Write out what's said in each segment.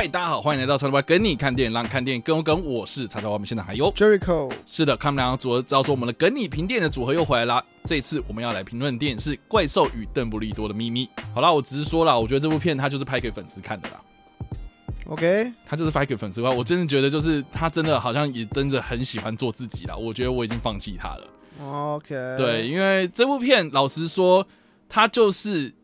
嗨，大家好，欢迎来到叉叉 Y 跟你看电影，让看电影更有梗。我是叉叉 Y，我们现在还有 Jericho。是的，看我们两个组合，知道说我们的跟你评电影的组合又回来了。这一次我们要来评论电影是《怪兽与邓布利多的秘密》。好啦，我只是说了，我觉得这部片它就是拍给粉丝看的啦。OK，他就是拍给粉丝看。我真的觉得就是他真的好像也真的很喜欢做自己啦。我觉得我已经放弃他了。OK，对，因为这部片老实说，他就是。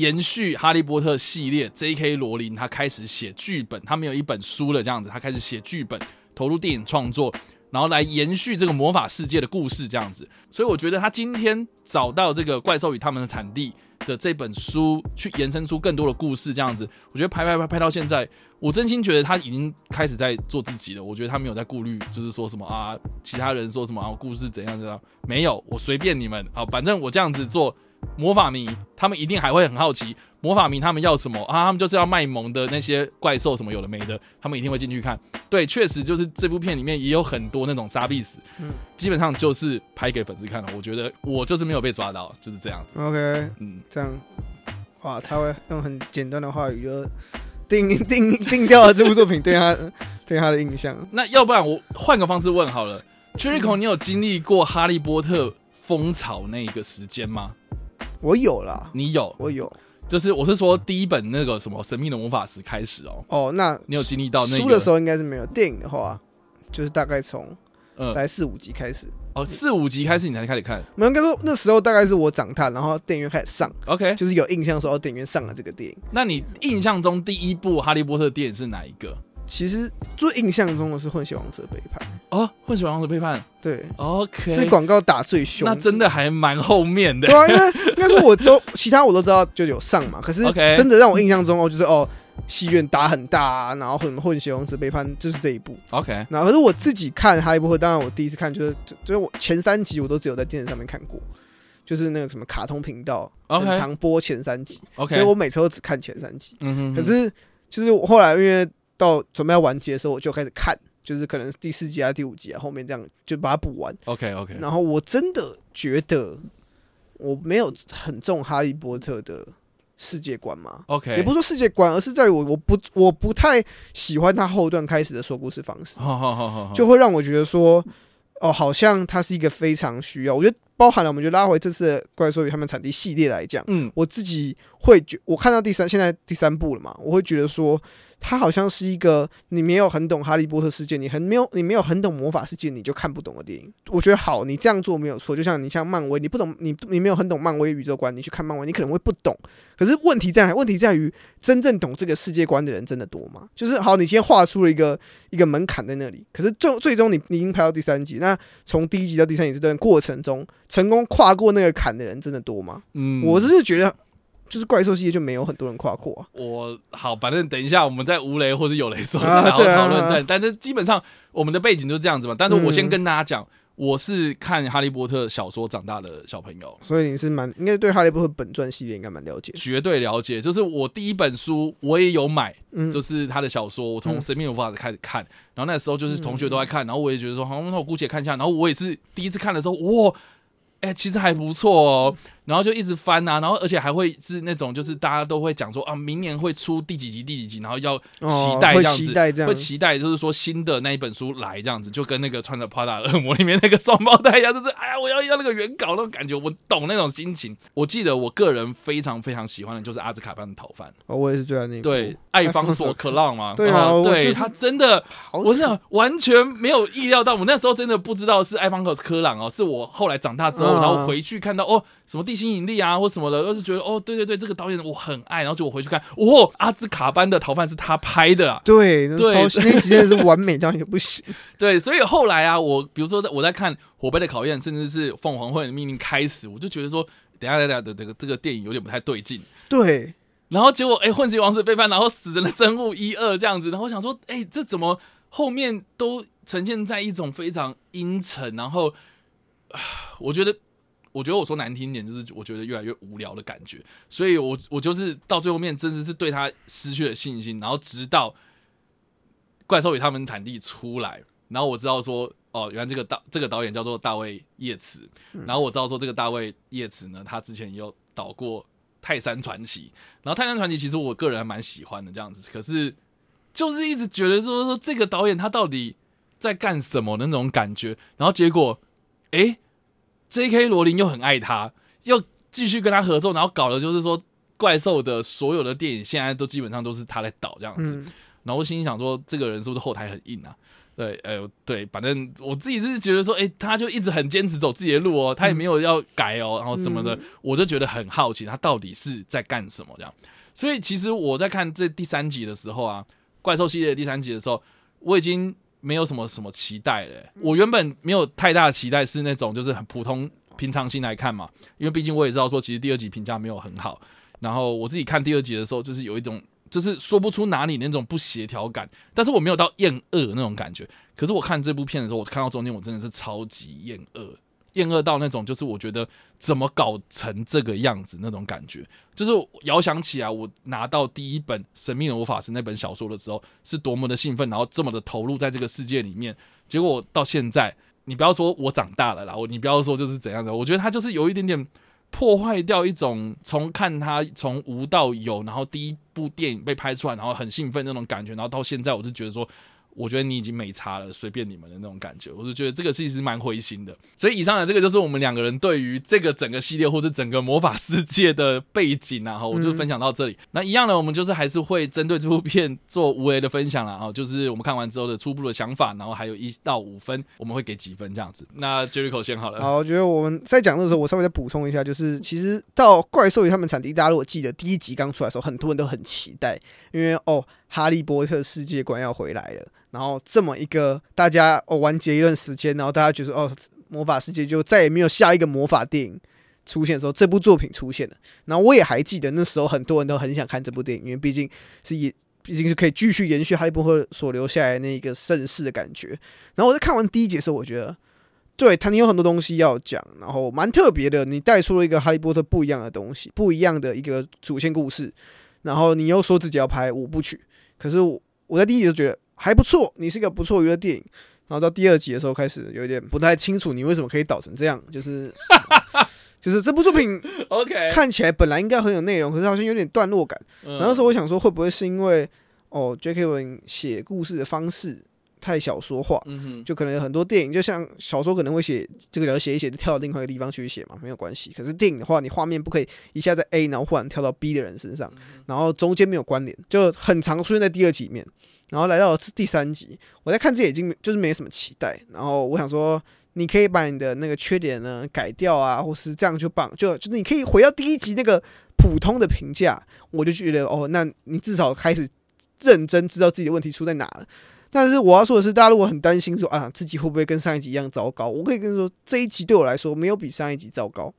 延续《哈利波特》系列，J.K. 罗琳他开始写剧本，他没有一本书了这样子，他开始写剧本，投入电影创作，然后来延续这个魔法世界的故事这样子。所以我觉得他今天找到这个《怪兽与他们的产地》的这本书，去延伸出更多的故事这样子，我觉得拍拍拍拍到现在，我真心觉得他已经开始在做自己了。我觉得他没有在顾虑，就是说什么啊，其他人说什么啊，故事怎样怎样，没有，我随便你们啊，反正我这样子做。魔法迷他们一定还会很好奇，魔法迷他们要什么啊？他们就是要卖萌的那些怪兽什么有的没的，他们一定会进去看。对，确实就是这部片里面也有很多那种杀必死，嗯，基本上就是拍给粉丝看的。我觉得我就是没有被抓到，就是这样子。OK，嗯，这样，哇，他会用很简单的话语就定 定定掉了这部作品对他 对他的印象。那要不然我换个方式问好了，Jericho，你有经历过哈利波特风潮那个时间吗？我有了，你有，我有，就是我是说第一本那个什么神秘的魔法石开始哦。哦，那你有经历到那个书的时候应该是没有，电影的话就是大概从大概四五集开始。哦，四五集开始你才开始看？没有，应该说那时候大概是我长大，然后电影院开始上。OK，就是有印象说电影院上了这个电影。那你印象中第一部哈利波特电影是哪一个？其实最印象中的是《混血王子背叛》哦，《混血王子背叛》对，OK，是广告打最凶，那真的还蛮后面的。对啊，因为应该说我都 其他我都知道就有上嘛，可是真的让我印象中哦，就是哦，戏院打很大啊，然后混混血王子背叛就是这一部，OK。那可是我自己看哈利波特，当然我第一次看就是就是我前三集我都只有在电视上面看过，就是那个什么卡通频道很常播前三集，OK，所以我每次都只看前三集。嗯哼，可是就是我后来因为。到准备要完结的时候，我就开始看，就是可能第四集啊、第五集啊，后面这样就把它补完。OK OK。然后我真的觉得我没有很重哈利波特的世界观嘛。OK。也不是说世界观，而是在于我我不我不太喜欢他后段开始的说故事方式。就会让我觉得说，哦，好像他是一个非常需要。我觉得包含了，我们就拉回这次怪兽与他们产地系列来讲，嗯，我自己会觉，我看到第三，现在第三部了嘛，我会觉得说。它好像是一个你没有很懂哈利波特世界，你很没有你没有很懂魔法世界，你就看不懂的电影。我觉得好，你这样做没有错。就像你像漫威，你不懂你你没有很懂漫威宇宙观，你去看漫威，你可能会不懂。可是问题在哪？问题在于真正懂这个世界观的人真的多吗？就是好，你先画出了一个一个门槛在那里，可是最最终你你已经拍到第三集，那从第一集到第三集这段过程中，成功跨过那个坎的人真的多吗？嗯，我是觉得。就是怪兽系列就没有很多人跨过啊。我好，反正等一下我们在无雷或者有雷时候然后讨论。但但是基本上我们的背景就是这样子嘛。但是我先跟大家讲，我是看哈利波特小说长大的小朋友，所以你是蛮应该对哈利波特本传系列应该蛮了解。绝对了解，就是我第一本书我也有买，就是他的小说，我从神秘魔法开始看，然后那时候就是同学都在看，然后我也觉得说，好，那我姑且看一下。然后我也是第一次看的时候，哇，哎，其实还不错哦。然后就一直翻啊，然后而且还会是那种，就是大家都会讲说啊，明年会出第几集第几集，然后要期待这样子，哦、会期待这样，会期待就是说新的那一本书来这样子，就跟那个穿着 Prada 恶魔里面那个双胞胎一样，就是哎呀，我要要那个原稿那种感觉，我懂那种心情。我记得我个人非常非常喜欢的就是阿兹卡班的逃犯，哦，我也是最爱那个，对，艾方索克朗嘛，对啊，对、就是、他真的，我是完全没有意料到，我那时候真的不知道是艾方索克朗哦，是我后来长大之后，然后回去看到哦，什么地心引力啊，或什么。的，就是觉得哦，对对对，这个导演我很爱，然后就我回去看，哦，阿兹卡班的逃犯是他拍的啊，对，那对，那几真的是完美到一个不行，对，所以后来啊，我比如说我在看《火杯的考验》，甚至是《凤凰会的命令》开始，我就觉得说，等下等下的这个这个电影有点不太对劲，对，然后结果哎、欸，混血王子背叛，然后死神的生物一二这样子，然后我想说，哎、欸，这怎么后面都呈现在一种非常阴沉，然后我觉得，我觉得我说难听点，就是我觉得越来越无聊的感觉，所以我我就是到最后面，真的是对他失去了信心，然后直到怪兽与他们坦地出来，然后我知道说。哦，原来这个导这个导演叫做大卫叶茨，嗯、然后我知道说这个大卫叶茨呢，他之前也有导过《泰山传奇》，然后《泰山传奇》其实我个人还蛮喜欢的这样子，可是就是一直觉得说说这个导演他到底在干什么的那种感觉，然后结果，诶，J.K. 罗琳又很爱他，又继续跟他合作，然后搞的就是说怪兽的所有的电影现在都基本上都是他在导这样子，嗯、然后我心里想说这个人是不是后台很硬啊？对，哎呦，对，反正我自己是觉得说，哎，他就一直很坚持走自己的路哦，他也没有要改哦，然后什么的，嗯、我就觉得很好奇，他到底是在干什么这样。所以其实我在看这第三集的时候啊，怪兽系列的第三集的时候，我已经没有什么什么期待了。我原本没有太大的期待，是那种就是很普通平常心来看嘛，因为毕竟我也知道说，其实第二集评价没有很好。然后我自己看第二集的时候，就是有一种。就是说不出哪里那种不协调感，但是我没有到厌恶那种感觉。可是我看这部片的时候，我看到中间我真的是超级厌恶，厌恶到那种就是我觉得怎么搞成这个样子那种感觉。就是遥想起来，我拿到第一本《神秘的魔法师》那本小说的时候，是多么的兴奋，然后这么的投入在这个世界里面。结果到现在，你不要说我长大了啦，我你不要说就是怎样的，我觉得他就是有一点点。破坏掉一种从看他从无到有，然后第一部电影被拍出来，然后很兴奋那种感觉，然后到现在我就觉得说。我觉得你已经没差了，随便你们的那种感觉，我就觉得这个其实蛮灰心的。所以以上的这个就是我们两个人对于这个整个系列或者整个魔法世界的背景啊，哈，我就分享到这里。嗯、那一样呢，我们就是还是会针对这部片做无为的分享了啊，就是我们看完之后的初步的想法，然后还有一到五分，我们会给几分这样子。那 Jericho 先好了。好，我觉得我们在讲的时候，我稍微再补充一下，就是其实到怪兽与他们产地，大家如果记得第一集刚出来的时候，很多人都很期待，因为哦。哈利波特世界观要回来了，然后这么一个大家哦完结一段时间，然后大家觉得哦魔法世界就再也没有下一个魔法电影出现的时候，这部作品出现了。然后我也还记得那时候很多人都很想看这部电影，因为毕竟是也毕竟是可以继续延续哈利波特所留下来的那个盛世的感觉。然后我在看完第一集的时候，我觉得对他你有很多东西要讲，然后蛮特别的，你带出了一个哈利波特不一样的东西，不一样的一个主线故事，然后你又说自己要拍五部曲。可是我我在第一集就觉得还不错，你是一个不错娱乐电影。然后到第二集的时候开始有点不太清楚你为什么可以导成这样，就是 就是这部作品 OK 看起来本来应该很有内容，可是好像有点段落感。然后那时候我想说会不会是因为哦，J.K. 文写故事的方式。太小说化，嗯哼，就可能有很多电影，就像小说可能会写这个，要写一写就跳到另外一个地方去写嘛，没有关系。可是电影的话，你画面不可以一下在 A，然后忽然跳到 B 的人身上，然后中间没有关联，就很常出现在第二集里面。然后来到第三集，我在看这已经就是没什么期待。然后我想说，你可以把你的那个缺点呢改掉啊，或是这样就棒，就就是你可以回到第一集那个普通的评价，我就觉得哦，那你至少开始认真知道自己的问题出在哪了。但是我要说的是，大家如果很担心说啊，自己会不会跟上一集一样糟糕？我可以跟你说，这一集对我来说没有比上一集糟糕，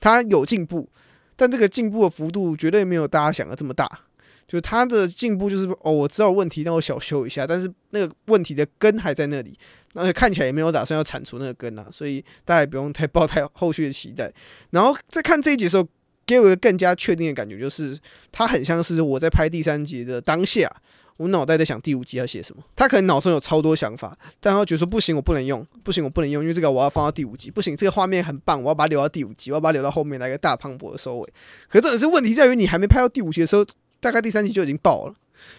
它有进步，但这个进步的幅度绝对没有大家想的这么大。就是它的进步就是哦，我知道问题，让我小修一下，但是那个问题的根还在那里，而且看起来也没有打算要铲除那个根啊，所以大家也不用太抱太后续的期待。然后在看这一集的时候，给我一个更加确定的感觉，就是它很像是我在拍第三集的当下。我脑袋在想第五集要写什么，他可能脑中有超多想法，但他觉得说不行，我不能用，不行，我不能用，因为这个我要放到第五集，不行，这个画面很棒，我要把它留到第五集，我要把它留到后面来个大磅礴的收尾。可是这也是问题在于，你还没拍到第五集的时候，大概第三集就已经爆了，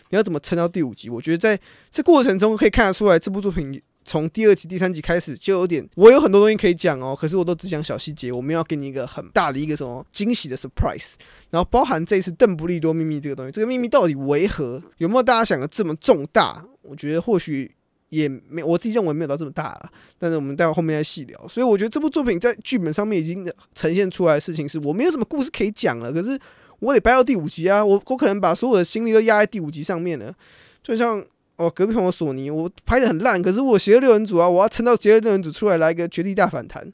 你要怎么撑到第五集？我觉得在这过程中可以看得出来，这部作品。从第二集、第三集开始就有点，我有很多东西可以讲哦，可是我都只讲小细节，我没有要给你一个很大的一个什么惊喜的 surprise。然后包含这次邓布利多秘密这个东西，这个秘密到底为何？有没有大家想的这么重大？我觉得或许也没，我自己认为没有到这么大了。但是我们待会后面再细聊。所以我觉得这部作品在剧本上面已经呈现出来的事情是，我没有什么故事可以讲了。可是我得掰到第五集啊，我我可能把所有的心力都压在第五集上面了，就像。哦，隔壁朋友索尼，我拍的很烂，可是我邪恶六人组啊，我要撑到邪恶六人组出来来一个绝地大反弹，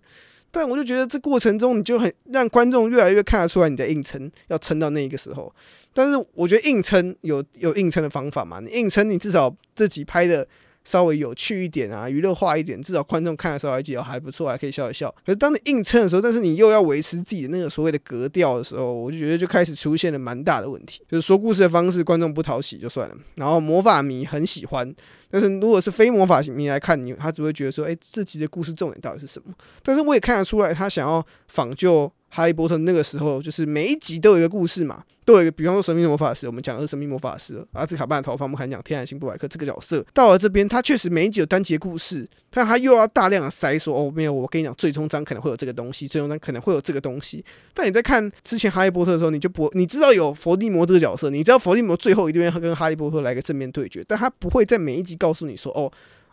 但我就觉得这过程中你就很让观众越来越看得出来你在硬撑，要撑到那一个时候。但是我觉得硬撑有有硬撑的方法嘛，你硬撑你至少自己拍的。稍微有趣一点啊，娱乐化一点，至少观众看的时候还觉得还不错，还可以笑一笑。可是当你硬撑的时候，但是你又要维持自己的那个所谓的格调的时候，我就觉得就开始出现了蛮大的问题。就是说故事的方式，观众不讨喜就算了，然后魔法迷很喜欢，但是如果是非魔法迷来看你，他只会觉得说，哎，这集的故事重点到底是什么？但是我也看得出来，他想要仿旧。哈利波特那个时候，就是每一集都有一个故事嘛，都有一个，比方说神秘魔法师，我们讲的是神秘魔法师，阿兹卡班的逃犯，我们还讲天然星布莱克这个角色。到了这边，他确实每一集有单集的故事，但他又要大量的塞说，哦，没有，我跟你讲，最终章可能会有这个东西，最终章可能会有这个东西。但你在看之前哈利波特的时候，你就不，你知道有伏地魔这个角色，你知道伏地魔最后一定会跟哈利波特来个正面对决，但他不会在每一集告诉你说，哦，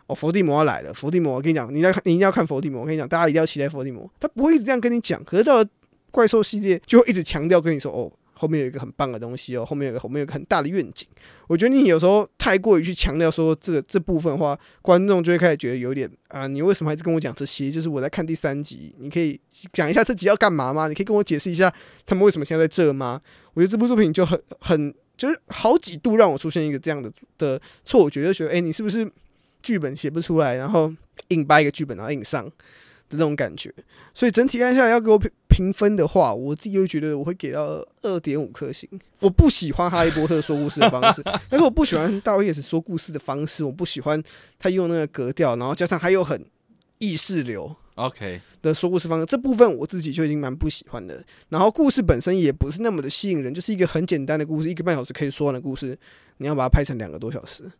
哦，伏地魔要来了，伏地魔，我跟你讲，你要看，你一定要看伏地魔，我跟你讲，大家一定要期待伏地魔，他不会一直这样跟你讲。可是到了怪兽系列就会一直强调跟你说哦，后面有一个很棒的东西哦，后面有个后面有个很大的愿景。我觉得你有时候太过于去强调说这个这部分的话，观众就会开始觉得有点啊，你为什么还是跟我讲这些？就是我在看第三集，你可以讲一下这集要干嘛吗？你可以跟我解释一下他们为什么现在在这吗？我觉得这部作品就很很就是好几度让我出现一个这样的的错觉，就觉得哎，你是不是剧本写不出来，然后硬掰一个剧本然后硬上。这种感觉，所以整体看下来要给我评评分的话，我自己会觉得我会给到二点五颗星。我不喜欢哈利波特说故事的方式，但是我不喜欢大卫也是说故事的方式，我不喜欢他用那个格调，然后加上还有很意识流，OK 的说故事方式，这部分我自己就已经蛮不喜欢的。然后故事本身也不是那么的吸引人，就是一个很简单的故事，一个半小时可以说完的故事，你要把它拍成两个多小时，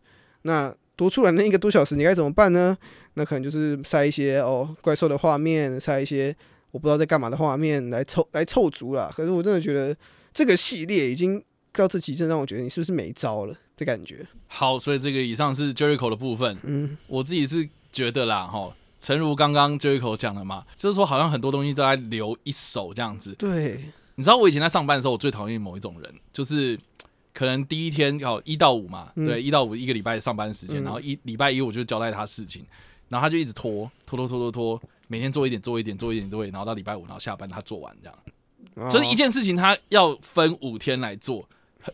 那。多出来那一个多小时，你该怎么办呢？那可能就是塞一些哦怪兽的画面，塞一些我不知道在干嘛的画面来凑来凑足了。可是我真的觉得这个系列已经到这极致，让我觉得你是不是没招了的感觉。好，所以这个以上是 Jericho 的部分。嗯，我自己是觉得啦，哈，诚如刚刚 Jericho 讲的嘛，就是说好像很多东西都在留一手这样子。对，你知道我以前在上班的时候，我最讨厌某一种人，就是。可能第一天哦，一到五嘛，嗯、对，一到五一个礼拜上班时间，嗯、然后一礼拜一我就交代他事情，然后他就一直拖拖拖拖拖拖，每天做一点做一点做一点做一点，然后到礼拜五然后下班他做完这样，就是一件事情他要分五天来做，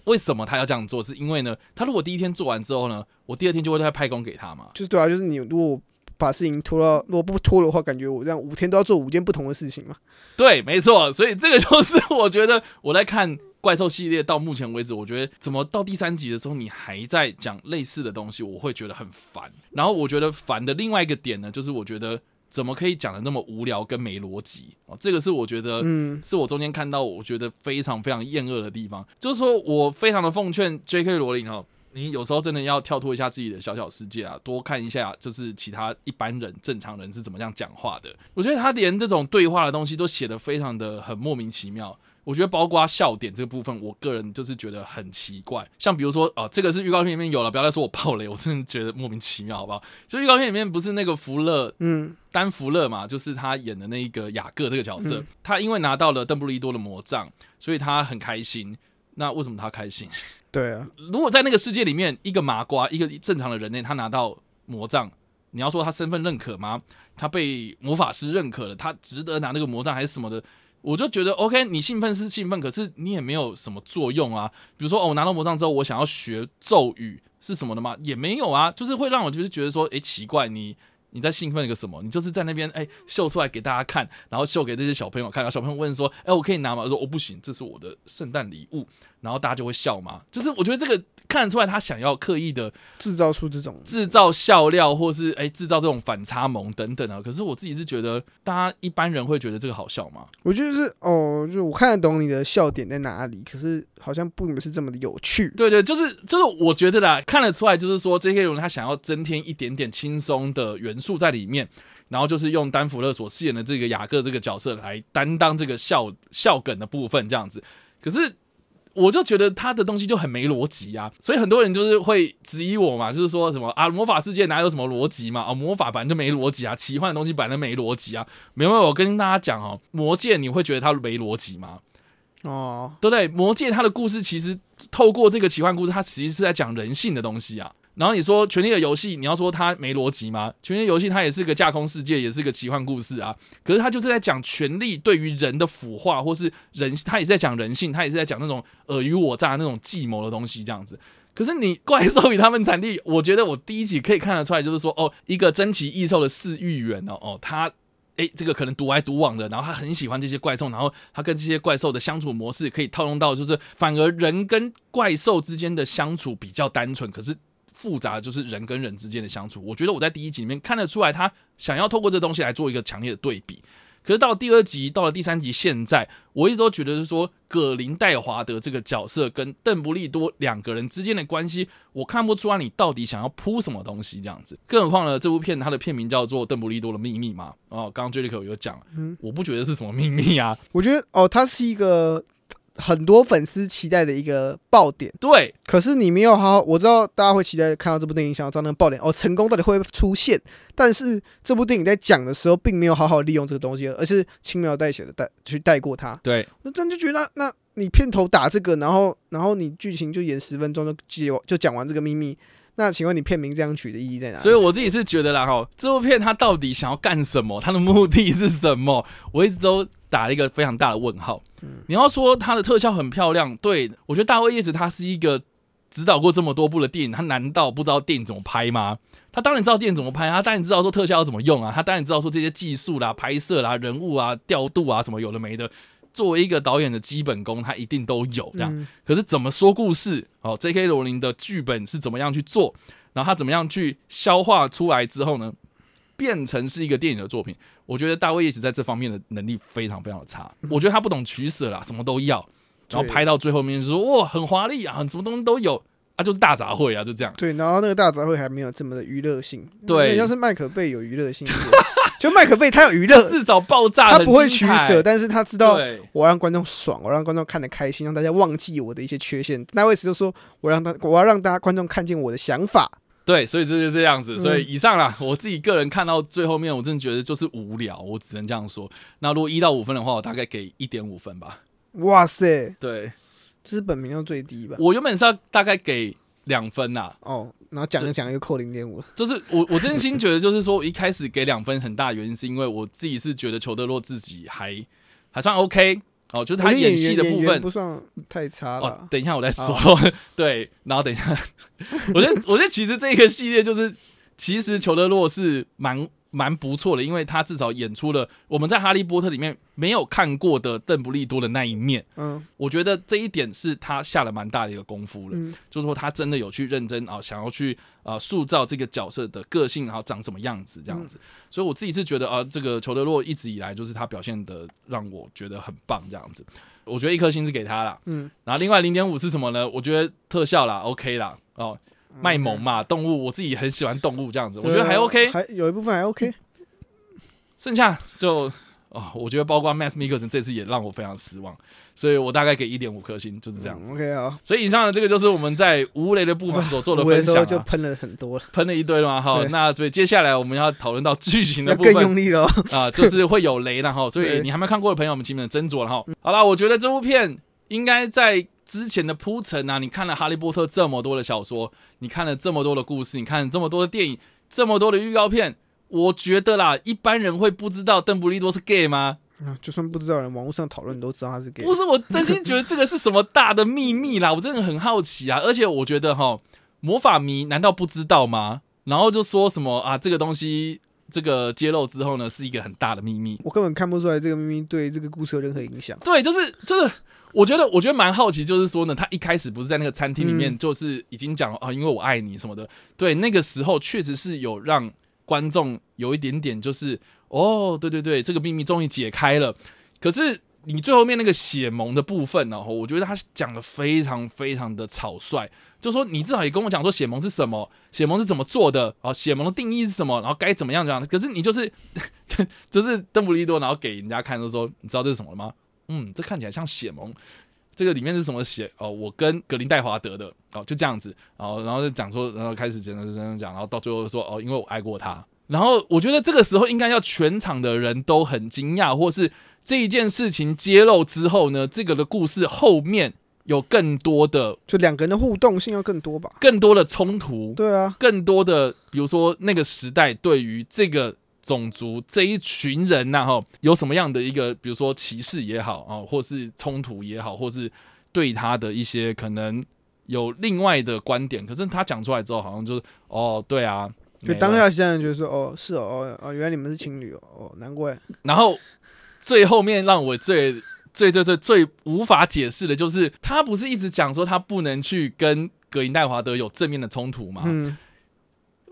为什么他要这样做？是因为呢，他如果第一天做完之后呢，我第二天就会再派工给他嘛，就是对啊，就是你如果把事情拖到，如果不拖的话，感觉我这样五天都要做五件不同的事情嘛，对，没错，所以这个就是我觉得我在看。怪兽系列到目前为止，我觉得怎么到第三集的时候，你还在讲类似的东西，我会觉得很烦。然后我觉得烦的另外一个点呢，就是我觉得怎么可以讲的那么无聊跟没逻辑哦，这个是我觉得，嗯，是我中间看到我觉得非常非常厌恶的地方。就是说我非常的奉劝 J.K. 罗琳哦，你有时候真的要跳脱一下自己的小小世界啊，多看一下就是其他一般人正常人是怎么样讲话的。我觉得他连这种对话的东西都写得非常的很莫名其妙。我觉得包括笑点这个部分，我个人就是觉得很奇怪。像比如说，哦，这个是预告片里面有了，不要再说我爆雷，我真的觉得莫名其妙，好不好？就预告片里面不是那个福勒，嗯，丹福勒嘛，就是他演的那一个雅各这个角色，嗯、他因为拿到了邓布利多的魔杖，所以他很开心。那为什么他开心？对啊，如果在那个世界里面，一个麻瓜，一个正常的人类，他拿到魔杖，你要说他身份认可吗？他被魔法师认可了，他值得拿那个魔杖还是什么的？我就觉得，OK，你兴奋是兴奋，可是你也没有什么作用啊。比如说，哦，我拿到魔杖之后，我想要学咒语是什么的吗？也没有啊，就是会让我就是觉得说，诶，奇怪，你你在兴奋一个什么？你就是在那边，哎，秀出来给大家看，然后秀给这些小朋友看，然后小朋友问说，哎，我可以拿吗？我说，我不行，这是我的圣诞礼物，然后大家就会笑嘛。就是我觉得这个。看得出来，他想要刻意的制造出这种制造笑料，或是哎制造这种反差萌等等啊。可是我自己是觉得，大家一般人会觉得这个好笑吗？我觉得是哦，就我看得懂你的笑点在哪里，可是好像并不是这么的有趣。对对，就是就是，我觉得啦，看得出来，就是说这些人他想要增添一点点轻松的元素在里面，然后就是用丹佛勒所饰演的这个雅各这个角色来担当这个笑笑梗的部分，这样子。可是。我就觉得他的东西就很没逻辑啊，所以很多人就是会质疑我嘛，就是说什么啊，魔法世界哪有什么逻辑嘛？啊，魔法本来就没逻辑啊，奇幻的东西本来就没逻辑啊。没有，我跟大家讲哦，魔戒你会觉得它没逻辑吗？哦，对不对？魔戒它的故事其实透过这个奇幻故事，它其实是在讲人性的东西啊。然后你说《权力的游戏》，你要说它没逻辑吗？《权力的游戏》它也是个架空世界，也是个奇幻故事啊。可是它就是在讲权力对于人的腐化，或是人，它也是在讲人性，它也是在讲那种尔虞我诈那种计谋的东西，这样子。可是你怪兽与他们产地，我觉得我第一集可以看得出来，就是说哦，一个珍奇异兽的饲育员哦哦，他诶，这个可能独来独往的，然后他很喜欢这些怪兽，然后他跟这些怪兽的相处模式可以套用到，就是反而人跟怪兽之间的相处比较单纯，可是复杂的就是人跟人之间的相处。我觉得我在第一集里面看得出来，他想要透过这东西来做一个强烈的对比。可是到第二集，到了第三集，现在我一直都觉得是说，葛林戴华德这个角色跟邓布利多两个人之间的关系，我看不出来你到底想要铺什么东西这样子。更何况呢，这部片它的片名叫做《邓布利多的秘密》嘛。哦，刚刚 Jellicoe 有讲，嗯，我不觉得是什么秘密啊，我觉得哦，它是一个。很多粉丝期待的一个爆点，对。可是你没有好好，我知道大家会期待看到这部电影，想要知道那个爆点哦，成功到底会不会出现？但是这部电影在讲的时候，并没有好好利用这个东西，而是轻描淡写的带去带过它。对，那这样就觉得，那你片头打这个，然后然后你剧情就演十分钟就接就讲完这个秘密，那请问你片名这样取的意义在哪里？所以我自己是觉得啦，哈，这部片它到底想要干什么？它的目的是什么？我一直都。打了一个非常大的问号。你要说它的特效很漂亮，对，我觉得大卫叶子他是一个指导过这么多部的电影，他难道不知道电影怎么拍吗？他当然知道电影怎么拍，他当然知道说特效要怎么用啊，他当然知道说这些技术啦、拍摄啦、人物啊、调度啊什么有的没的，作为一个导演的基本功，他一定都有这样。可是怎么说故事？哦，J.K. 罗琳的剧本是怎么样去做？然后他怎么样去消化出来之后呢？变成是一个电影的作品，我觉得大卫叶子在这方面的能力非常非常的差。我觉得他不懂取舍啦，什么都要，然后拍到最后面就说哇很华丽啊，什么东西都有啊，就是大杂烩啊，就这样。对，然后那个大杂烩还没有这么的娱乐性。对，像是麦可贝有娱乐性，就麦可贝他有娱乐，至少爆炸，他不会取舍，但是他知道我让观众爽，我让观众看得开心，让大家忘记我的一些缺陷。大卫叶子就说我让他，我要让大家观众看见我的想法。对，所以这就这样子。所以以上啦，我自己个人看到最后面，我真的觉得就是无聊，我只能这样说。那如果一到五分的话，我大概给一点五分吧。哇塞，对，这是本名要最低吧？我原本是要大概给两分呐。哦，然后讲着讲着又扣零点五。就是我我真心觉得，就是说我一开始给两分，很大原因是因为我自己是觉得裘德洛自己还还算 OK。哦，就是他演戏的部分不算太差了。哦，等一下我再说。对，然后等一下，我觉得我觉得其实这个系列就是，其实裘德洛是蛮。蛮不错的，因为他至少演出了我们在《哈利波特》里面没有看过的邓布利多的那一面。嗯，我觉得这一点是他下了蛮大的一个功夫了。嗯，就是说他真的有去认真啊，想要去啊塑造这个角色的个性，然后长什么样子这样子。嗯，所以我自己是觉得啊，这个裘德洛一直以来就是他表现的让我觉得很棒这样子。我觉得一颗星是给他了。嗯，然后另外零点五是什么呢？我觉得特效啦，OK 啦，哦。卖萌嘛，动物，我自己很喜欢动物这样子，我觉得还 OK，还有一部分还 OK，剩下就哦，我觉得包括 Mads Mikkelsen 这次也让我非常失望，所以我大概给一点五颗星，就是这样子。OK 啊，所以以上的这个就是我们在无雷的部分所做的分享啊，就喷了很多，喷了一堆了嘛。哈，那所以接下来我们要讨论到剧情的部分，更用力了啊，就是会有雷了哈。所以你还没看过的朋友们，请你们斟酌了哈。好了，我觉得这部片应该在。之前的铺陈啊，你看了《哈利波特》这么多的小说，你看了这么多的故事，你看了这么多的电影，这么多的预告片，我觉得啦，一般人会不知道邓布利多是 gay 吗？就算不知道，人网络上讨论都知道他是 gay。不是，我真心觉得这个是什么大的秘密啦，我真的很好奇啊。而且我觉得哈，魔法迷难道不知道吗？然后就说什么啊，这个东西这个揭露之后呢，是一个很大的秘密。我根本看不出来这个秘密对这个故事有任何影响。对，就是就是。我觉得，我觉得蛮好奇，就是说呢，他一开始不是在那个餐厅里面，就是已经讲了啊，因为我爱你什么的。对，那个时候确实是有让观众有一点点，就是哦，对对对，这个秘密终于解开了。可是你最后面那个血盟的部分呢，我觉得他讲的非常非常的草率，就说你至少也跟我讲说血盟是什么，血盟是怎么做的，啊，血盟的定义是什么，然后该怎么样怎样。可是你就是 就是邓布利多，然后给人家看，就说你知道这是什么吗？嗯，这看起来像血盟，这个里面是什么血？哦，我跟格林戴华德的哦，就这样子，然后然后就讲说，然后开始讲讲讲讲，然后到最后说哦，因为我爱过他。然后我觉得这个时候应该要全场的人都很惊讶，或是这一件事情揭露之后呢，这个的故事后面有更多的，就两个人的互动性要更多吧，更多的冲突，对啊，更多的，比如说那个时代对于这个种族这一群人呐，哈，有什么样的一个，比如说歧视也好啊，或是冲突也好，或是对他的一些可能有另外的观点，可是他讲出来之后，好像就是哦，对啊，就当下现在就是说，哦，是哦，哦，哦，原来你们是情侣哦，哦，难怪。然后最后面让我最。最最最最无法解释的就是，他不是一直讲说他不能去跟格林戴华德有正面的冲突吗？嗯，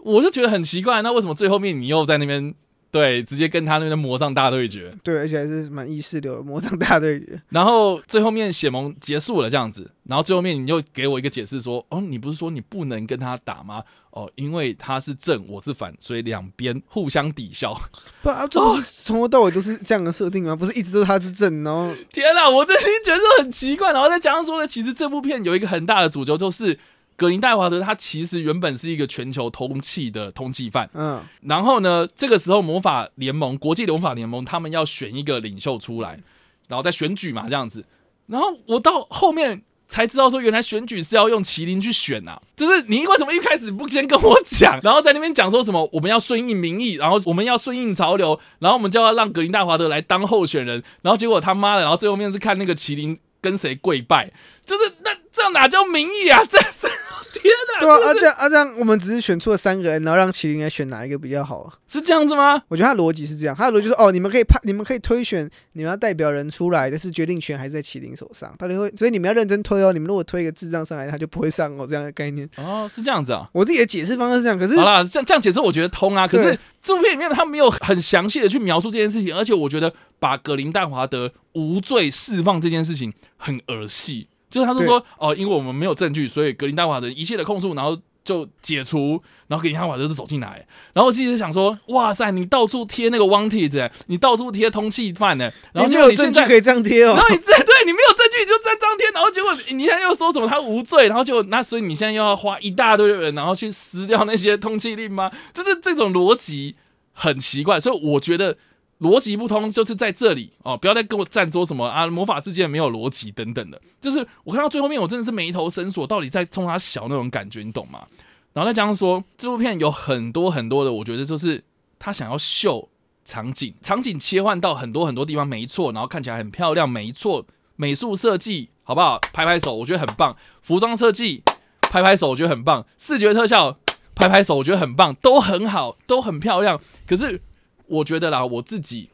我就觉得很奇怪，那为什么最后面你又在那边对直接跟他那边魔杖大对决？对，而且还是蛮意识流的魔杖大对决。然后最后面血盟结束了这样子，然后最后面你又给我一个解释说，哦，你不是说你不能跟他打吗？哦，因为他是正，我是反，所以两边互相抵消。不啊，这不是从头到尾都是这样的设定吗？不是一直都是他是正，然后天哪，我真心觉得很奇怪。然后再加上说呢，其实这部片有一个很大的主轴，就是格林戴华德他其实原本是一个全球通缉的通缉犯。嗯，然后呢，这个时候魔法联盟、国际魔法联盟他们要选一个领袖出来，然后再选举嘛，这样子。然后我到后面。才知道说，原来选举是要用麒麟去选呐、啊，就是你为什么一开始不先跟我讲，然后在那边讲说什么我们要顺应民意，然后我们要顺应潮流，然后我们就要让格林戴华德来当候选人，然后结果他妈的，然后最后面是看那个麒麟跟谁跪拜，就是那这样哪叫民意啊？这是。天哪！对啊，啊这样啊这样，我们只是选出了三个人，然后让麒麟来选哪一个比较好啊？是这样子吗？我觉得他的逻辑是这样，他的逻辑就是哦，你们可以派，你们可以推选你们要代表人出来，但是决定权还是在麒麟手上。到底会，所以你们要认真推哦。你们如果推一个智障上来，他就不会上哦。这样的概念哦，是这样子啊。我自己的解释方式是这样，可是好啦，这样这样解释我觉得通啊。可是这部片里面他没有很详细的去描述这件事情，而且我觉得把格林戴华德无罪释放这件事情很儿戏。就是他是说哦，因为我们没有证据，所以格林戴华的一切的控诉，然后就解除，然后格林戴华就是走进来，然后我自己就想说，哇塞，你到处贴那个 wanted，你到处贴通缉犯呢，然后你没有证据可以这样贴哦，然后你这对你没有证据你就这样贴，然后结果你现在又说什么他无罪，然后就那所以你现在又要花一大堆人，然后去撕掉那些通缉令吗？就是这种逻辑很奇怪，所以我觉得。逻辑不通就是在这里哦，不要再跟我站说什么啊，魔法世界没有逻辑等等的。就是我看到最后面，我真的是眉头深锁，到底在冲他小那种感觉，你懂吗？然后再加上说，这部片有很多很多的，我觉得就是他想要秀场景，场景切换到很多很多地方，没错，然后看起来很漂亮，没错，美术设计好不好？拍拍手，我觉得很棒。服装设计，拍拍手，我觉得很棒。视觉特效，拍拍手，我觉得很棒，都很好，都很漂亮。可是。我觉得啦，我自己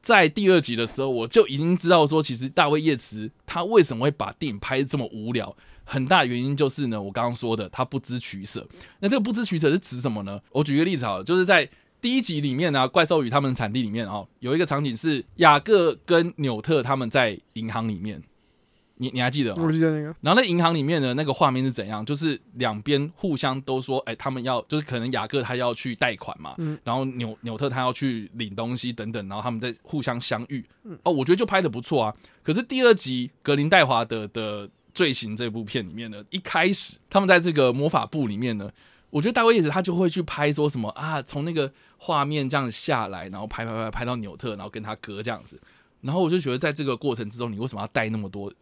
在第二集的时候，我就已经知道说，其实大卫叶茨他为什么会把电影拍得这么无聊，很大原因就是呢，我刚刚说的，他不知取舍。那这个不知取舍是指什么呢？我举个例子啊，就是在第一集里面呢，啊，怪兽与他们产地里面啊，有一个场景是雅各跟纽特他们在银行里面。你你还记得吗？我记得那个。然后那银行里面的那个画面是怎样？就是两边互相都说，哎，他们要就是可能雅各他要去贷款嘛，嗯，然后纽纽特他要去领东西等等，然后他们在互相相遇。嗯，哦，我觉得就拍的不错啊。可是第二集格林戴华德的罪行这部片里面呢，一开始他们在这个魔法部里面呢，我觉得大卫叶子他就会去拍说什么啊，从那个画面这样下来，然后拍拍拍拍到纽特，然后跟他哥这样子。然后我就觉得在这个过程之中，你为什么要带那么多？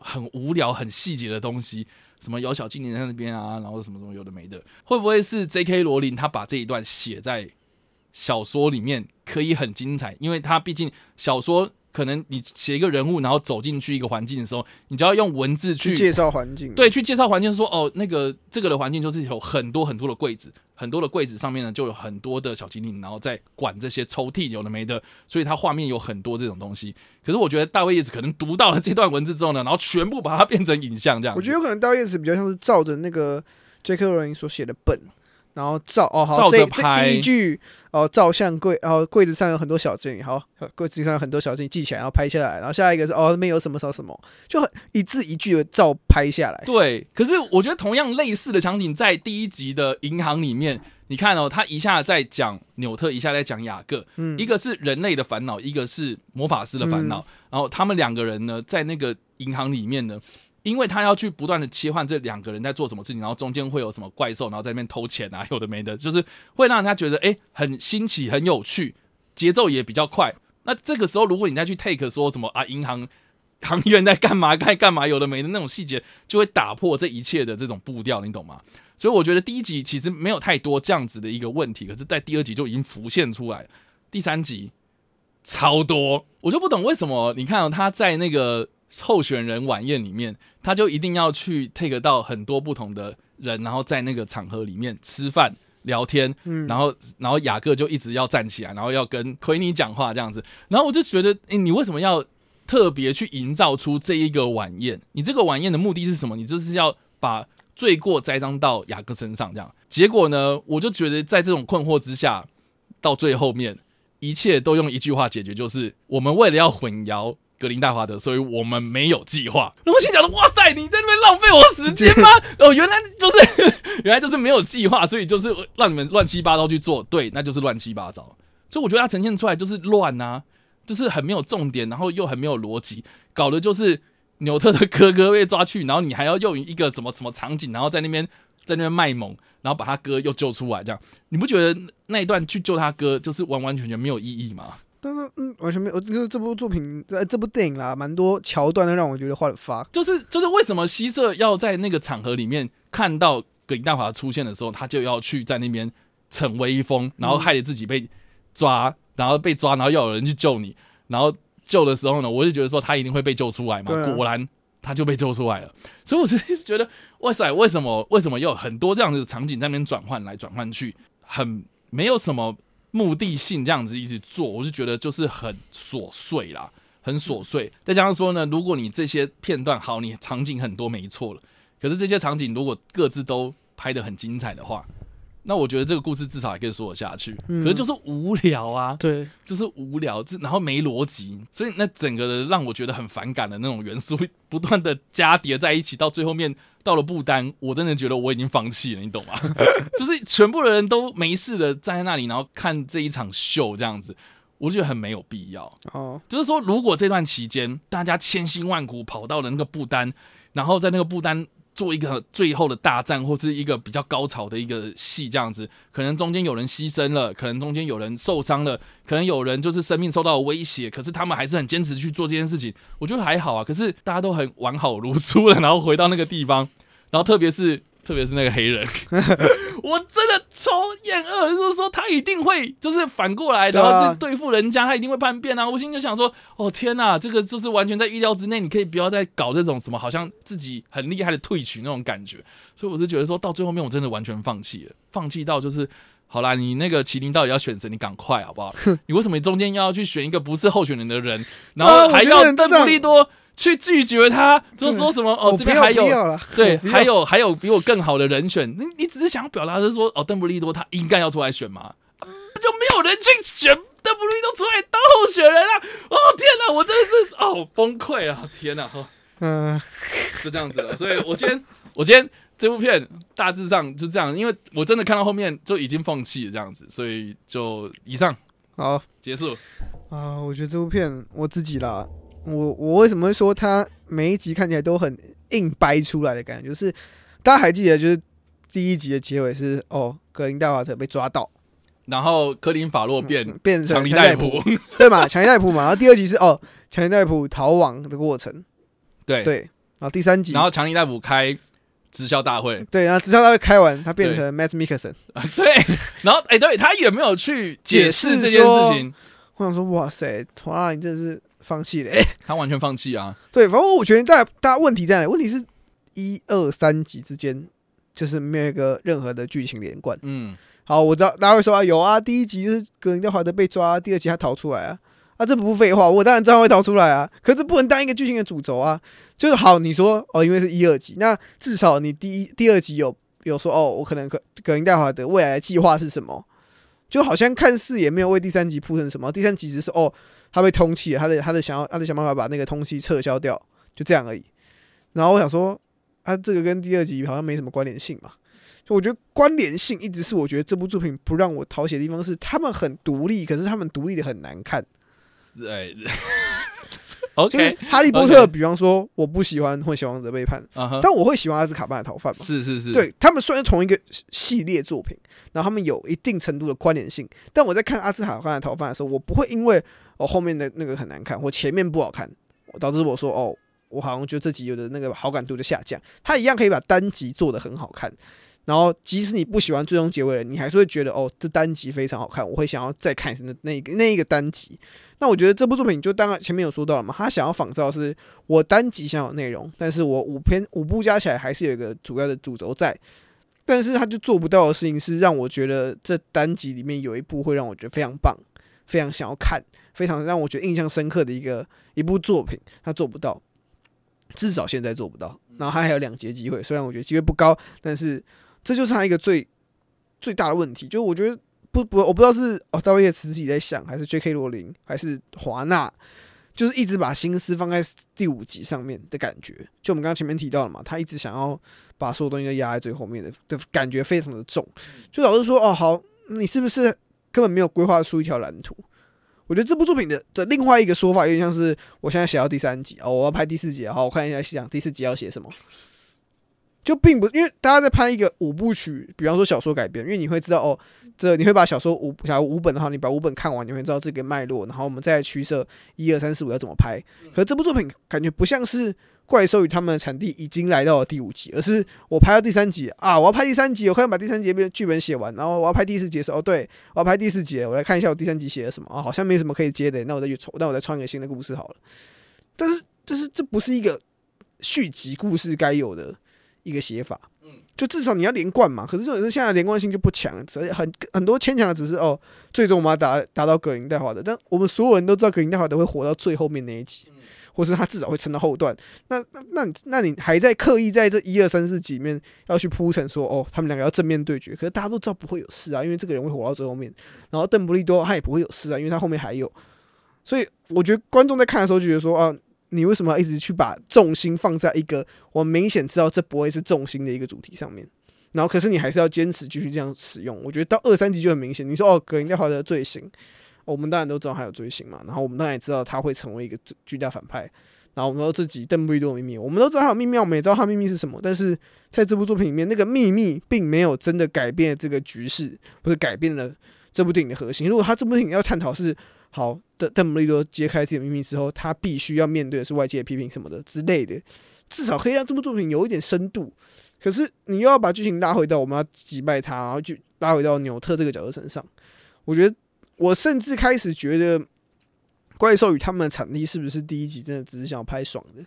很无聊、很细节的东西，什么有小精灵在那边啊，然后什么什么有的没的，会不会是 J.K. 罗琳他把这一段写在小说里面，可以很精彩？因为他毕竟小说。可能你写一个人物，然后走进去一个环境的时候，你就要用文字去，去介绍环境。对，去介绍环境，说哦，那个这个的环境就是有很多很多的柜子，很多的柜子上面呢就有很多的小精灵，然后在管这些抽屉，有的没的，所以它画面有很多这种东西。可是我觉得大卫叶子可能读到了这段文字之后呢，然后全部把它变成影像这样。我觉得有可能大卫叶子比较像是照着那个杰克罗琳所写的本。然后照哦好，这这第一句哦，照相柜，然后柜子上有很多小精灵，好，柜子上有很多小精灵记起来，然后拍下来，然后下一个是哦，那边有什么什么什么，就很一字一句的照拍下来。对，可是我觉得同样类似的场景在第一集的银行里面，你看哦，他一下在讲纽特，一下在讲雅各，嗯，一个是人类的烦恼，一个是魔法师的烦恼，嗯，然后他们两个人呢，在那个银行里面呢。因为他要去不断的切换这两个人在做什么事情，然后中间会有什么怪兽，然后在那边偷钱啊，有的没的，就是会让人家觉得诶很新奇、很有趣，节奏也比较快。那这个时候，如果你再去 take 说什么啊，银行行员在干嘛该干嘛，有的没的那种细节，就会打破这一切的这种步调，你懂吗？所以我觉得第一集其实没有太多这样子的一个问题，可是，在第二集就已经浮现出来，第三集超多，我就不懂为什么。你看、哦、他在那个候选人晚宴里面，他就一定要去 take 到很多不同的人，然后在那个场合里面吃饭聊天，嗯，然后然后雅各就一直要站起来，然后要跟奎尼讲话这样子，然后我就觉得，诶，你为什么要特别去营造出这一个晚宴？你这个晚宴的目的是什么？你就是要把。罪过栽赃到雅各身上，这样结果呢？我就觉得在这种困惑之下，到最后面一切都用一句话解决，就是我们为了要混淆格林戴华德，所以我们没有计划。那我心想说：哇塞，你在那边浪费我时间吗？哦，原来就是 原来就是没有计划，所以就是让你们乱七八糟去做。对，那就是乱七八糟。所以我觉得它呈现出来就是乱啊，就是很没有重点，然后又很没有逻辑，搞的就是。纽特的哥哥被抓去，然后你还要用一个什么什么场景，然后在那边在那边卖萌，然后把他哥又救出来，这样你不觉得那一段去救他哥就是完完全全没有意义吗？但是嗯，完全没有。就是这部作品，呃，这部电影啦，蛮多桥段都让我觉得画的发，就是就是为什么希瑟要在那个场合里面看到葛林大华出现的时候，他就要去在那边逞威风，然后害得自己被抓，然后被抓，然后要有人去救你，然后。救的时候呢，我就觉得说他一定会被救出来嘛，啊、果然他就被救出来了。所以我其实觉得，哇塞，为什么为什么有很多这样子的场景在那边转换来转换去，很没有什么目的性这样子一直做，我就觉得就是很琐碎啦，很琐碎。再加上说呢，如果你这些片段好，你场景很多没错了，可是这些场景如果各自都拍得很精彩的话。那我觉得这个故事至少还可以说得下去，嗯、可是就是无聊啊，对，就是无聊，这然后没逻辑，所以那整个的让我觉得很反感的那种元素不断的加叠在一起，到最后面到了不丹，我真的觉得我已经放弃了，你懂吗？就是全部的人都没事的站在那里，然后看这一场秀这样子，我觉得很没有必要。哦，就是说如果这段期间大家千辛万苦跑到了那个不丹，然后在那个不丹。做一个最后的大战，或是一个比较高潮的一个戏，这样子，可能中间有人牺牲了，可能中间有人受伤了，可能有人就是生命受到了威胁，可是他们还是很坚持去做这件事情，我觉得还好啊。可是大家都很完好如初了，然后回到那个地方，然后特别是。特别是那个黑人，我真的超厌恶，就是说他一定会就是反过来，然后去对付人家，他一定会叛变啊！我心里就想说，哦天哪，这个就是完全在预料之内，你可以不要再搞这种什么好像自己很厉害的退群那种感觉。所以我是觉得说到最后面，我真的完全放弃了，放弃到就是好啦，你那个麒麟到底要选谁？你赶快好不好？你为什么你中间要去选一个不是候选人的人，然后还要邓布利多？去拒绝他，就说什么哦，这边还有对，还有还有比我更好的人选。你你只是想表达是说哦，邓布利多他应该要出来选嘛？就没有人去选邓布利多出来当候选人啊！哦天哪，我真的是哦崩溃啊！天哪，嗯，就这样子了。所以我今天我今天这部片大致上就这样，因为我真的看到后面就已经放弃了这样子，所以就以上好结束啊。我觉得这部片我自己啦。我我为什么会说他每一集看起来都很硬掰出来的感觉？就是大家还记得，就是第一集的结尾是哦，格林戴华特被抓到，然后科林法洛变、嗯、变成强尼戴普，对嘛？强尼戴普嘛。然后第二集是哦，强尼戴普逃亡的过程，对对。然后第三集，然后强尼戴普开直销大会，对，然后直销大会开完，他变成 Matt Mikkelsen，对。然后哎、欸，对他也没有去解释这件事情？我想说，哇塞，哇，你真的是。放弃了、欸，他完全放弃啊！对，反正我觉得大家大家问题在哪？问题是一二三集之间就是没有一个任何的剧情连贯。嗯，好，我知道大家会说啊，有啊，第一集就是格林戴华德被抓，第二集他逃出来啊，啊，这不废话，我当然知道会逃出来啊，可是不能当一个剧情的主轴啊。就是好，你说哦，因为是一二集，那至少你第一、第二集有有说哦，我可能格格林戴华德未来的计划是什么？就好像看似也没有为第三集铺成什么，第三集只是哦。他被通气，他的他的想要，他的想办法把那个通气撤销掉，就这样而已。然后我想说，啊，这个跟第二集好像没什么关联性嘛。就我觉得关联性一直是我觉得这部作品不让我讨喜的地方是，他们很独立，可是他们独立的很难看。对，OK。哈利波特，比方说，我不喜欢《混血王者背叛》uh，huh. 但我会喜欢阿兹卡班的逃犯嘛。是是是，对他们虽然是同一个系列作品，然后他们有一定程度的关联性，但我在看阿兹卡班的逃犯的时候，我不会因为。哦，后面的那个很难看，或前面不好看，导致我说哦，我好像觉得这集有的那个好感度的下降。他一样可以把单集做得很好看。然后，即使你不喜欢最终结尾了，你还是会觉得哦，这单集非常好看，我会想要再看一次那那个那一个单集。那我觉得这部作品就当然前面有说到了嘛，他想要仿造的是我单集想要内容，但是我五篇五部加起来还是有一个主要的主轴在，但是他就做不到的事情是让我觉得这单集里面有一部会让我觉得非常棒，非常想要看，非常让我觉得印象深刻的一个一部作品，他做不到，至少现在做不到。然后他还有两节机会，虽然我觉得机会不高，但是。这就是他一个最最大的问题，就我觉得不不，我不知道是哦，大卫叶茨自己在想，还是 J.K. 罗琳，还是华纳，就是一直把心思放在第五集上面的感觉。就我们刚刚前面提到了嘛，他一直想要把所有东西都压在最后面的的感觉非常的重。就老是说哦，好，你是不是根本没有规划出一条蓝图？我觉得这部作品的的另外一个说法有点像是，我现在写到第三集哦，我要拍第四集，好，我看一下想第四集要写什么。就并不，因为大家在拍一个五部曲，比方说小说改编，因为你会知道哦，这你会把小说五，假如五本的话，你把五本看完，你会知道这个脉络，然后我们再取舍一二三四五要怎么拍。可是这部作品感觉不像是怪兽与他们的产地已经来到了第五集，而是我拍到第三集啊，我要拍第三集，我快点把第三集的剧本写完，然后我要拍第四集的时候，哦，对，我要拍第四集，我来看一下我第三集写了什么啊，好像没什么可以接的，那我再去创，那我再创一个新的故事好了。但是，但是这不是一个续集故事该有的。一个写法，嗯就至少你要连贯嘛。可是这种是现在连贯性就不强，所以很很多牵强的只是哦，最终我们要达达到葛林戴华德，但我们所有人都知道葛林戴华德会活到最后面那一集，或是他至少会撑到后段。那那那那你还在刻意在这一二三四集里面要去铺陈说哦，他们两个要正面对决，可是大家都知道不会有事啊，因为这个人会活到最后面。然后邓布利多他也不会有事啊，因为他后面还有。所以我觉得观众在看的时候就觉得说啊。你为什么要一直去把重心放在一个我明显知道这不会是重心的一个主题上面？然后可是你还是要坚持继续这样使用。我觉得到二三集就很明显。你说哦，葛林戴华的罪行，我们当然都知道他有罪行嘛。然后我们当然也知道他会成为一个巨大反派。然后我们说自己邓布利多的秘密，我们都知道他有秘密，我们也知道他秘密是什么。但是在这部作品里面，那个秘密并没有真的改变这个局势，不是改变了这部电影的核心。如果他这部电影要探讨是。好的，邓布利多揭开自己的秘密之后，他必须要面对的是外界的批评什么的之类的，至少可以让这部作品有一点深度。可是你又要把剧情拉回到我们要击败他，然后就拉回到纽特这个角色身上。我觉得，我甚至开始觉得，怪兽与他们的产地是不是第一集真的只是想要拍爽的，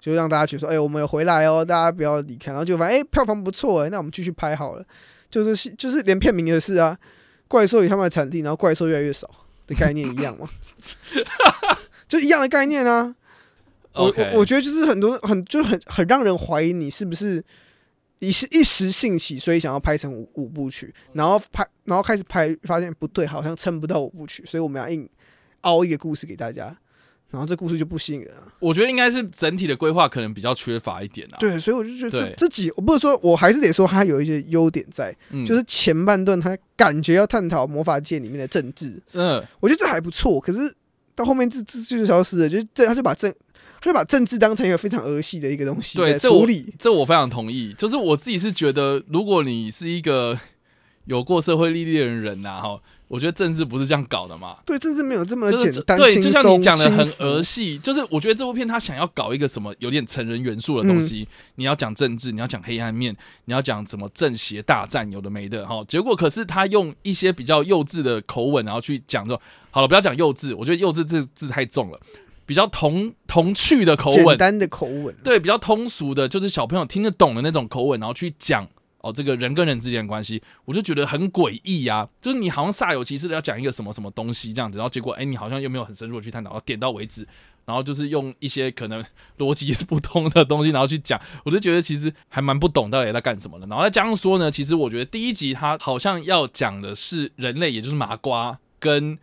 就让大家觉得说，哎、我们有回来哦，大家不要离开。然后就发现，哎、票房不错，哎，那我们继续拍好了。就是就是连片名也是啊，怪兽与他们的产地，然后怪兽越来越少。的概念一样吗？就一样的概念啊。我我我觉得就是很多很就很很让人怀疑你是不是一时一时兴起，所以想要拍成五五部曲，然后拍然后开始拍，发现不对，好像撑不到五部曲，所以我们要硬凹一个故事给大家。然后这故事就不吸引人了。我觉得应该是整体的规划可能比较缺乏一点啊。对，所以我就觉得这这几，我不是说我还是得说它有一些优点在，嗯、就是前半段它感觉要探讨魔法界里面的政治，嗯，我觉得这还不错。可是到后面这这就消失了，就这他就把政他就把政治当成一个非常儿戏的一个东西在处理。这我，这我非常同意。就是我自己是觉得，如果你是一个 有过社会历练的人呐，哈。我觉得政治不是这样搞的嘛？对，政治没有这么简单。对，就像你讲的很儿戏，就是我觉得这部片他想要搞一个什么有点成人元素的东西。嗯、你要讲政治，你要讲黑暗面，你要讲什么正邪大战，有的没的哈。结果可是他用一些比较幼稚的口吻，然后去讲说，好了，不要讲幼稚，我觉得幼稚这字太重了，比较童童趣的口吻，简单的口吻，对，比较通俗的，就是小朋友听得懂的那种口吻，然后去讲。哦，这个人跟人之间的关系，我就觉得很诡异呀。就是你好像煞有其事的要讲一个什么什么东西这样子，然后结果哎，你好像又没有很深入的去探讨，点到为止，然后就是用一些可能 逻辑是不通的东西，然后去讲，我就觉得其实还蛮不懂到底在干什么的。然后再加上说呢，其实我觉得第一集它好像要讲的是人类，也就是麻瓜跟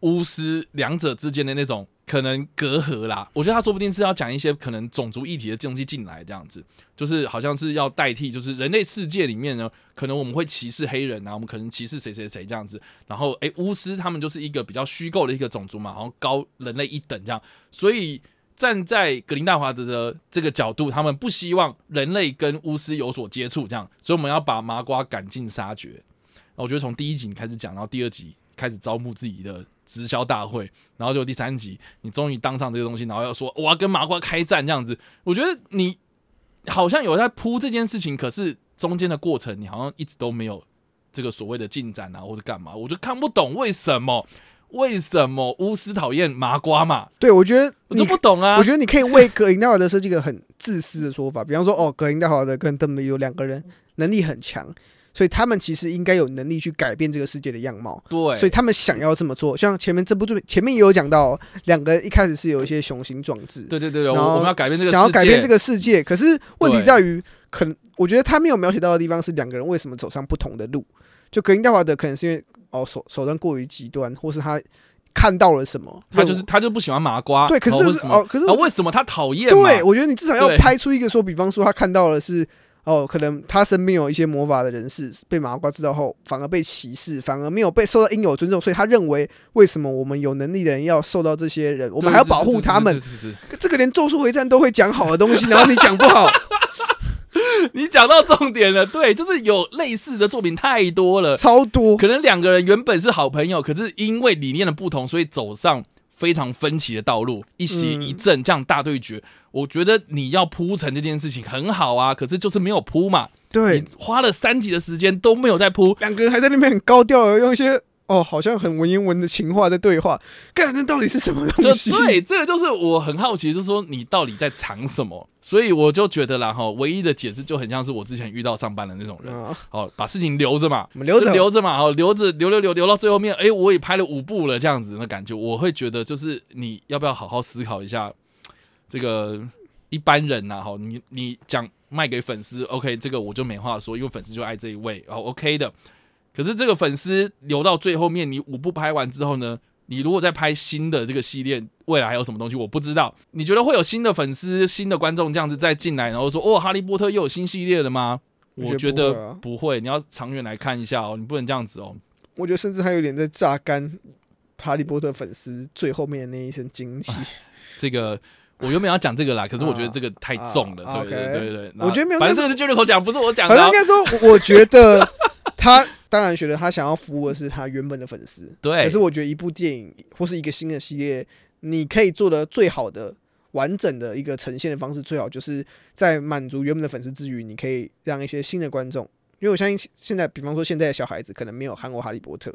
巫师两者之间的那种。可能隔阂啦，我觉得他说不定是要讲一些可能种族议题的东西进来，这样子，就是好像是要代替，就是人类世界里面呢，可能我们会歧视黑人啊，我们可能歧视谁谁谁这样子，然后诶，巫师他们就是一个比较虚构的一个种族嘛，然后高人类一等这样，所以站在格林戴华德的这个角度，他们不希望人类跟巫师有所接触，这样，所以我们要把麻瓜赶尽杀绝。我觉得从第一集开始讲，然后第二集。开始招募自己的直销大会，然后就第三集你终于当上这个东西，然后要说我要跟麻瓜开战这样子，我觉得你好像有在铺这件事情，可是中间的过程你好像一直都没有这个所谓的进展啊，或者干嘛，我就看不懂为什么。为什么巫师讨厌麻瓜嘛？对，我觉得我就不懂啊。我觉得你可以为葛林戴华德设计一个很自私的说法，比方说，哦，葛林戴华德跟邓布利多两个人能力很强，所以他们其实应该有能力去改变这个世界的样貌。对，所以他们想要这么做。像前面这部作品前面也有讲到，两个人一开始是有一些雄心壮志。对对对对，我们要改变这个，想要改变这个世界。可是问题在于，可能我觉得他没有描写到的地方是两个人为什么走上不同的路。就格林戴华德可能是因为哦手手段过于极端，或是他。看到了什么？他就是他就不喜欢麻瓜。对，可是就是哦，可是为什么他讨厌？对，我觉得你至少要拍出一个说，比方说他看到的是哦，可能他身边有一些魔法的人士被麻瓜知道后，反而被歧视，反而没有被受到应有尊重，所以他认为为什么我们有能力的人要受到这些人，我们还要保护他们？这个连咒术回战都会讲好的东西，然后你讲不好。你讲到重点了，对，就是有类似的作品太多了，超多。可能两个人原本是好朋友，可是因为理念的不同，所以走上非常分歧的道路，一邪一正这样大对决。嗯、我觉得你要铺成这件事情很好啊，可是就是没有铺嘛。对，花了三集的时间都没有在铺，两个人还在那边很高调的用一些。哦，好像很文言文的情话在对话，看这到底是什么东西？对，这个就是我很好奇，就是说你到底在藏什么？所以我就觉得啦，哈，唯一的解释就很像是我之前遇到上班的那种人，哦，把事情留着嘛，留着留着嘛，哦，留着留留留留到最后面，哎，我也拍了五部了，这样子的感觉，我会觉得就是你要不要好好思考一下，这个一般人呐，哈，你你讲卖给粉丝，OK，这个我就没话说，因为粉丝就爱这一位，然后 OK 的。可是这个粉丝留到最后面，你五部拍完之后呢？你如果再拍新的这个系列，未来还有什么东西？我不知道。你觉得会有新的粉丝、新的观众这样子再进来，然后说哦，哈利波特又有新系列了吗？我觉得不会。你要长远来看一下哦，你不能这样子哦。我觉得甚至还有点在榨干哈利波特粉丝最后面的那一身精气。这个我原本要讲这个啦，可是我觉得这个太重了。啊、对对对对，我觉得没有，反正这个是 Jericho 讲，不是我讲的。反正应该说，我觉得他。当然觉得他想要服务的是他原本的粉丝，对。可是我觉得一部电影或是一个新的系列，你可以做的最好的、完整的一个呈现的方式，最好就是在满足原本的粉丝之余，你可以让一些新的观众，因为我相信现在，比方说现在的小孩子可能没有看过《哈利波特》。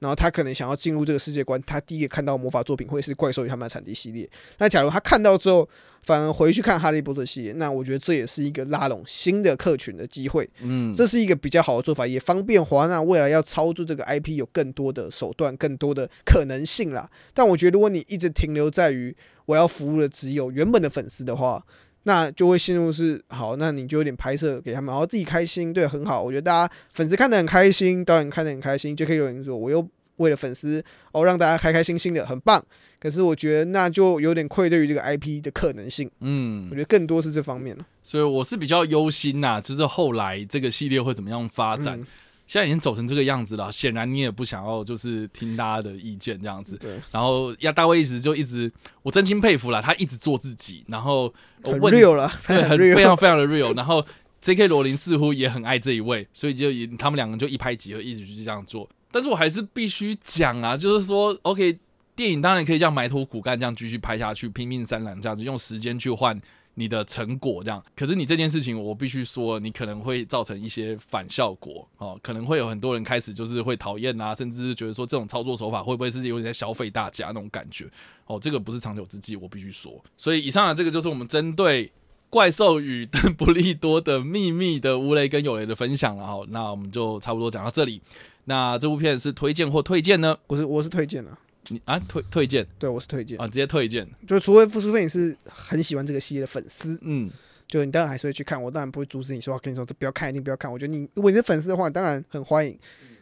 然后他可能想要进入这个世界观，他第一个看到魔法作品会是《怪兽与他们的产地》系列。那假如他看到之后，反而回去看《哈利波特》系列，那我觉得这也是一个拉拢新的客群的机会。嗯，这是一个比较好的做法，也方便华纳未来要操作这个 IP 有更多的手段、更多的可能性啦。但我觉得，如果你一直停留在于我要服务的只有原本的粉丝的话，那就会陷入是好，那你就有点拍摄给他们，然后自己开心，对，很好。我觉得大家粉丝看得很开心，导演看得很开心，就可以有人说我又为了粉丝哦，让大家开开心心的，很棒。可是我觉得那就有点愧对于这个 IP 的可能性。嗯，我觉得更多是这方面了。所以我是比较忧心呐，就是后来这个系列会怎么样发展？嗯、现在已经走成这个样子了，显然你也不想要就是听大家的意见这样子。对。然后亚大卫一直就一直，我真心佩服了，他一直做自己，然后很 real 了，对，很非常非常的 real。然后。J.K. 罗琳似乎也很爱这一位，所以就他们两个就一拍即合，一直去这样做。但是我还是必须讲啊，就是说，OK，电影当然可以这样埋头苦干，这样继续拍下去，拼命三郎这样子，用时间去换你的成果，这样。可是你这件事情，我必须说，你可能会造成一些反效果哦，可能会有很多人开始就是会讨厌啊，甚至是觉得说这种操作手法会不会是有点在消费大家那种感觉哦，这个不是长久之计，我必须说。所以以上的这个就是我们针对。怪兽与邓布利多的秘密的乌雷跟有雷的分享了哈，那我们就差不多讲到这里。那这部片是推荐或推荐呢？我是我是推荐了，你啊推推荐？对，我是推荐啊，直接推荐。就除非付书费你是很喜欢这个系列的粉丝，嗯，就你当然还是会去看，我当然不会阻止你说，跟你说这不要看，一定不要看。我觉得你如果你是粉丝的话，当然很欢迎。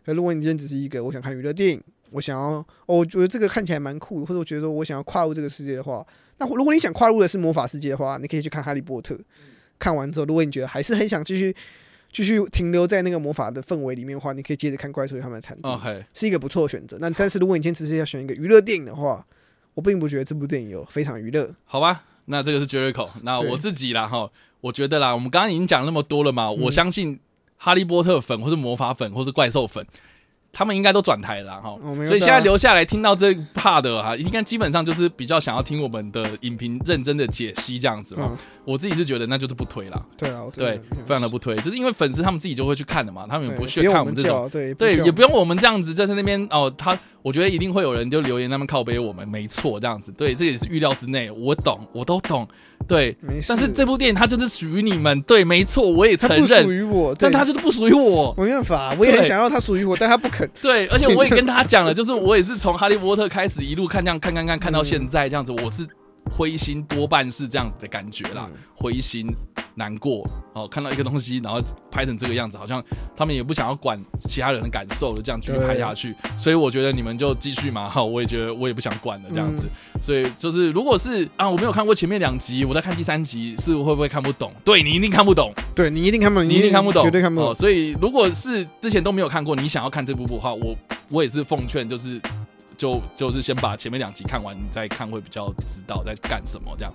可如果你今天只是一个我想看娱乐电影，我想要，哦，我觉得这个看起来蛮酷，或者我觉得说我想要跨入这个世界的话。那如果你想跨入的是魔法世界的话，你可以去看《哈利波特》。看完之后，如果你觉得还是很想继续继续停留在那个魔法的氛围里面的话，你可以接着看《怪兽与他们的产品》，Okay. 是一个不错的选择。那但是如果你今天只是要选一个娱乐电影的话，我并不觉得这部电影有非常娱乐。好吧，那这个是 Jericho。那我自己啦哈，我觉得啦，我们刚刚已经讲那么多了嘛，嗯、我相信哈利波特粉或是魔法粉或是怪兽粉。他们应该都转台了哈，所以现在留下来听到这 part 的哈，应该基本上就是比较想要听我们的影评认真的解析这样子嘛。我自己是觉得那就是不推了，对啊，对，非常的不推，就是因为粉丝他们自己就会去看的嘛，他们也不屑看我们这种，对对，也不用我们这样子在在那边哦。他我觉得一定会有人就留言那边靠背我们，没错，这样子，对，这也是预料之内，我懂，我都懂，对。但是这部电影它就是属于你们，对，没错，我也承认，属于我，但它就是不属于我，没办法，我也很想要它属于我，但它不肯。对，而且我也跟他讲了，就是我也是从哈利波特开始一路看这样看看看看到现在这样子，我是。灰心多半是这样子的感觉啦，嗯、灰心难过哦，看到一个东西，然后拍成这个样子，好像他们也不想要管其他人的感受了，这样继续拍下去。所以我觉得你们就继续嘛，哈，我也觉得我也不想管了这样子。嗯、所以就是如果是啊，我没有看过前面两集，我在看第三集，是会不会看不懂？对，你一定看不懂，对，你一定看不懂，你一定看不懂，绝对看不懂。哦、所以如果是之前都没有看过，你想要看这部的话，我我也是奉劝就是。就就是先把前面两集看完，你再看会比较知道在干什么这样。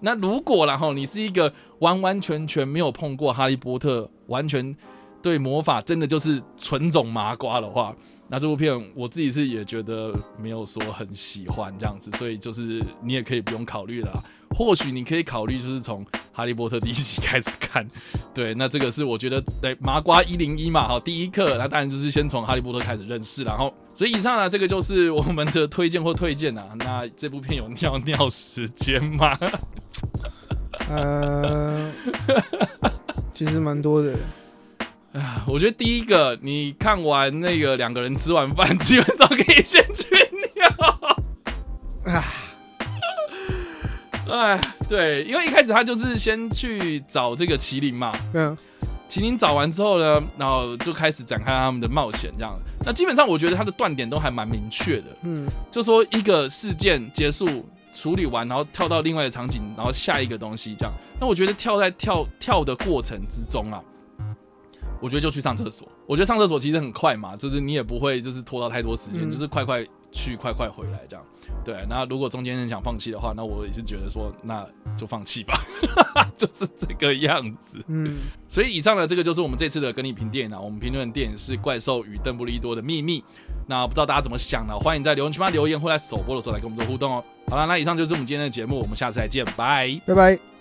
那如果然后你是一个完完全全没有碰过哈利波特，完全对魔法真的就是纯种麻瓜的话，那这部片我自己是也觉得没有说很喜欢这样子，所以就是你也可以不用考虑了。或许你可以考虑，就是从《哈利波特》第一集开始看，对，那这个是我觉得，对麻瓜一零一嘛，好，第一课，那当然就是先从《哈利波特》开始认识，然后，所以以上呢，这个就是我们的推荐或推荐啊。那这部片有尿尿时间吗？呃，其实蛮多的。啊，我觉得第一个，你看完那个两个人吃完饭，基本上可以先去尿。啊。哎，对，因为一开始他就是先去找这个麒麟嘛，嗯，麒麟找完之后呢，然后就开始展开他们的冒险，这样。那基本上我觉得他的断点都还蛮明确的，嗯，就说一个事件结束处理完，然后跳到另外的场景，然后下一个东西这样。那我觉得跳在跳跳的过程之中啊，我觉得就去上厕所。我觉得上厕所其实很快嘛，就是你也不会就是拖到太多时间，嗯、就是快快。去快快回来，这样对。那如果中间人想放弃的话，那我也是觉得说，那就放弃吧，就是这个样子。嗯，所以以上的这个就是我们这次的跟你评电影啊。我们评论的电影是《怪兽与邓布利多的秘密》。那不知道大家怎么想呢？欢迎在留言区发留言，或在首播的时候来跟我们做互动哦。好了，那以上就是我们今天的节目，我们下次再见，拜拜，拜拜。